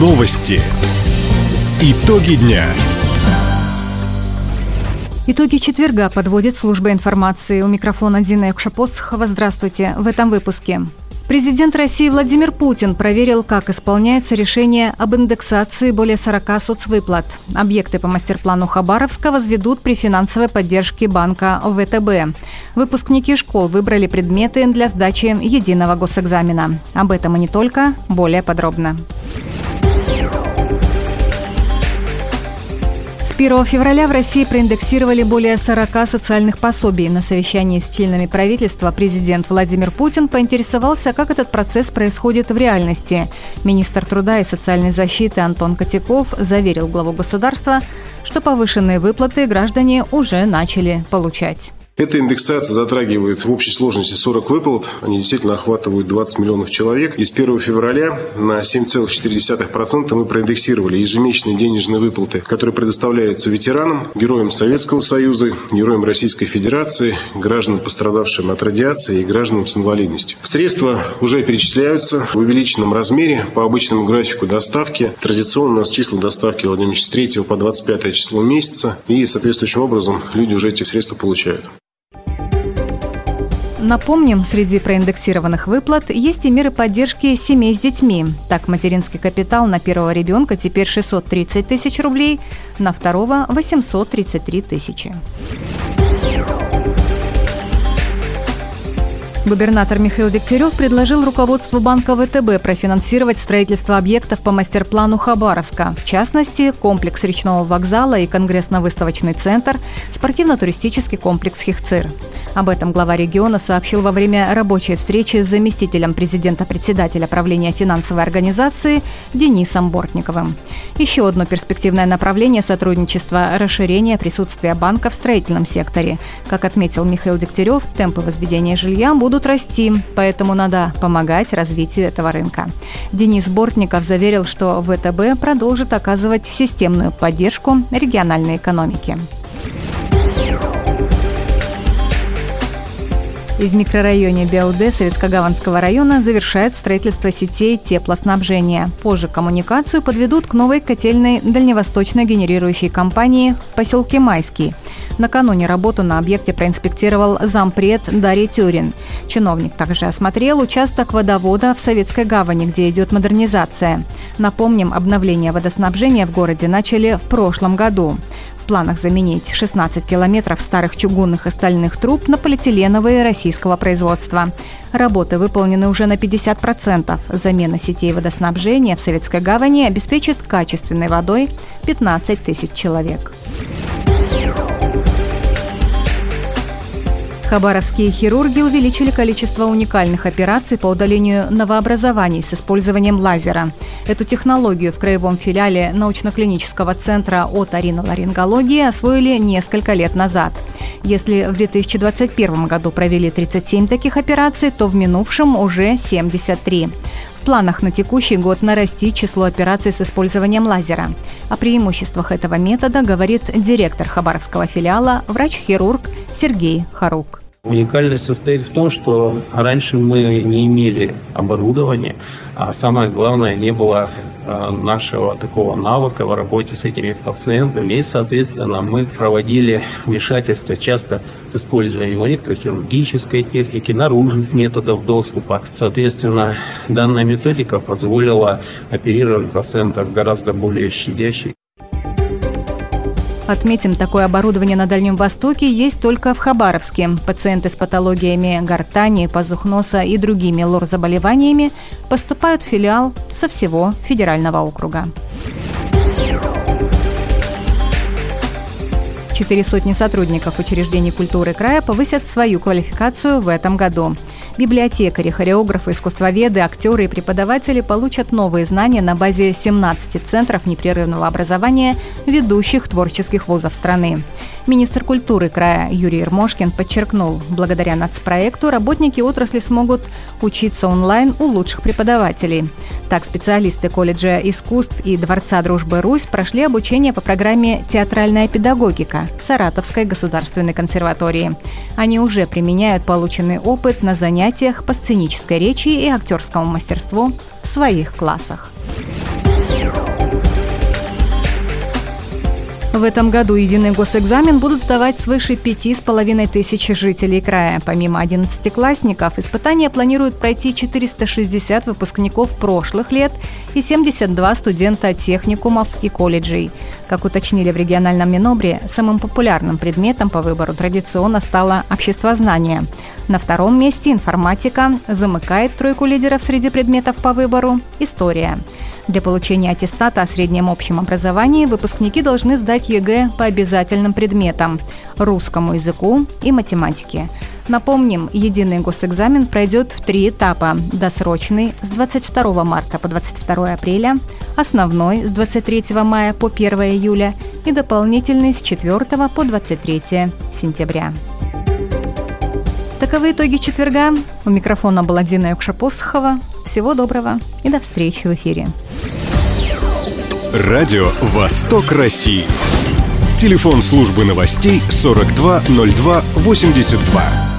Новости. Итоги дня. Итоги четверга подводит служба информации. У микрофона Дина Якшапосхова. Здравствуйте. В этом выпуске. Президент России Владимир Путин проверил, как исполняется решение об индексации более 40 соцвыплат. Объекты по мастер-плану Хабаровска возведут при финансовой поддержке банка ВТБ. Выпускники школ выбрали предметы для сдачи единого госэкзамена. Об этом и не только, более подробно. 1 февраля в России проиндексировали более 40 социальных пособий. На совещании с членами правительства президент Владимир Путин поинтересовался, как этот процесс происходит в реальности. Министр труда и социальной защиты Антон Котяков заверил главу государства, что повышенные выплаты граждане уже начали получать. Эта индексация затрагивает в общей сложности 40 выплат. Они действительно охватывают 20 миллионов человек. И с 1 февраля на 7,4% мы проиндексировали ежемесячные денежные выплаты, которые предоставляются ветеранам, героям Советского Союза, героям Российской Федерации, гражданам, пострадавшим от радиации и гражданам с инвалидностью. Средства уже перечисляются в увеличенном размере по обычному графику доставки. Традиционно у нас числа доставки, Владимир с 3 по 25 число месяца. И соответствующим образом люди уже эти средства получают. Напомним, среди проиндексированных выплат есть и меры поддержки семей с детьми. Так, материнский капитал на первого ребенка теперь 630 тысяч рублей, на второго – 833 тысячи. Губернатор Михаил Дегтярев предложил руководству банка ВТБ профинансировать строительство объектов по мастер-плану Хабаровска. В частности, комплекс речного вокзала и конгрессно-выставочный центр, спортивно-туристический комплекс «Хихцир». Об этом глава региона сообщил во время рабочей встречи с заместителем президента-председателя правления финансовой организации Денисом Бортниковым. Еще одно перспективное направление сотрудничества – расширение присутствия банка в строительном секторе. Как отметил Михаил Дегтярев, темпы возведения жилья будут расти, поэтому надо помогать развитию этого рынка. Денис Бортников заверил, что ВТБ продолжит оказывать системную поддержку региональной экономике. В микрорайоне Бяуде Советско-Гаванского района завершают строительство сетей теплоснабжения. Позже коммуникацию подведут к новой котельной дальневосточной генерирующей компании в поселке Майский. Накануне работу на объекте проинспектировал зампред Дарья Тюрин. Чиновник также осмотрел участок водовода в Советской гавани, где идет модернизация. Напомним, обновление водоснабжения в городе начали в прошлом году планах заменить 16 километров старых чугунных и стальных труб на полиэтиленовые российского производства. Работы выполнены уже на 50%. Замена сетей водоснабжения в Советской гавани обеспечит качественной водой 15 тысяч человек. Хабаровские хирурги увеличили количество уникальных операций по удалению новообразований с использованием лазера. Эту технологию в краевом филиале научно-клинического центра оториноларингологии освоили несколько лет назад. Если в 2021 году провели 37 таких операций, то в минувшем уже 73. В планах на текущий год нарастить число операций с использованием лазера. О преимуществах этого метода говорит директор Хабаровского филиала, врач-хирург Сергей Харук. Уникальность состоит в том, что раньше мы не имели оборудования, а самое главное, не было а, нашего такого навыка в работе с этими пациентами. И, соответственно, мы проводили вмешательства часто с использованием электрохирургической техники, наружных методов доступа. Соответственно, данная методика позволила оперировать пациентов гораздо более щадящих Отметим, такое оборудование на Дальнем Востоке есть только в Хабаровске. Пациенты с патологиями гортани, пазух носа и другими лор-заболеваниями поступают в филиал со всего федерального округа. Четыре сотни сотрудников учреждений культуры края повысят свою квалификацию в этом году. Библиотекари, хореографы, искусствоведы, актеры и преподаватели получат новые знания на базе 17 центров непрерывного образования ведущих творческих вузов страны. Министр культуры края Юрий Ермошкин подчеркнул, благодаря нацпроекту работники отрасли смогут учиться онлайн у лучших преподавателей. Так, специалисты колледжа искусств и Дворца дружбы Русь прошли обучение по программе «Театральная педагогика» в Саратовской государственной консерватории. Они уже применяют полученный опыт на занятиях по сценической речи и актерскому мастерству в своих классах. В этом году единый госэкзамен будут сдавать свыше пяти с половиной тысяч жителей края. Помимо одиннадцатиклассников, испытания планируют пройти 460 выпускников прошлых лет и 72 студента техникумов и колледжей. Как уточнили в региональном Минобре, самым популярным предметом по выбору традиционно стало обществознание. На втором месте информатика замыкает тройку лидеров среди предметов по выбору – история. Для получения аттестата о среднем общем образовании выпускники должны сдать ЕГЭ по обязательным предметам – русскому языку и математике. Напомним, единый госэкзамен пройдет в три этапа. Досрочный с 22 марта по 22 апреля, основной с 23 мая по 1 июля и дополнительный с 4 по 23 сентября. Таковы итоги четверга. У микрофона была Дина Юкшапосхова. Всего доброго и до встречи в эфире. Радио «Восток России». Телефон службы новостей 420282.